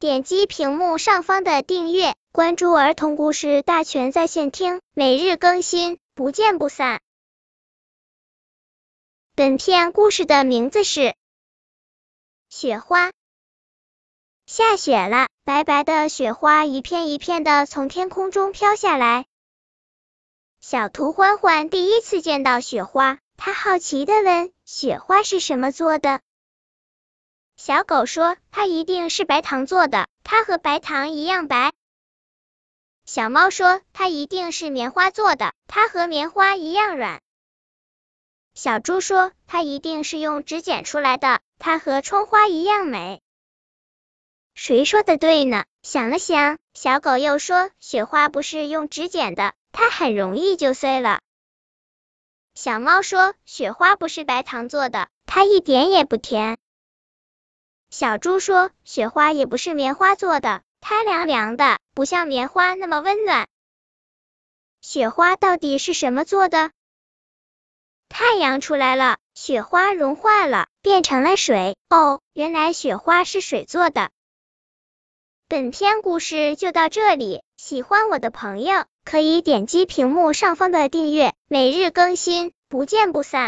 点击屏幕上方的订阅，关注儿童故事大全在线听，每日更新，不见不散。本片故事的名字是《雪花》。下雪了，白白的雪花一片一片的从天空中飘下来。小兔欢欢第一次见到雪花，他好奇的问：“雪花是什么做的？”小狗说：“它一定是白糖做的，它和白糖一样白。”小猫说：“它一定是棉花做的，它和棉花一样软。”小猪说：“它一定是用纸剪出来的，它和窗花一样美。”谁说的对呢？想了想，小狗又说：“雪花不是用纸剪的。”它很容易就碎了。小猫说：“雪花不是白糖做的，它一点也不甜。”小猪说：“雪花也不是棉花做的，它凉凉的，不像棉花那么温暖。”雪花到底是什么做的？太阳出来了，雪花融化了，变成了水。哦，原来雪花是水做的。本篇故事就到这里，喜欢我的朋友可以点击屏幕上方的订阅，每日更新，不见不散。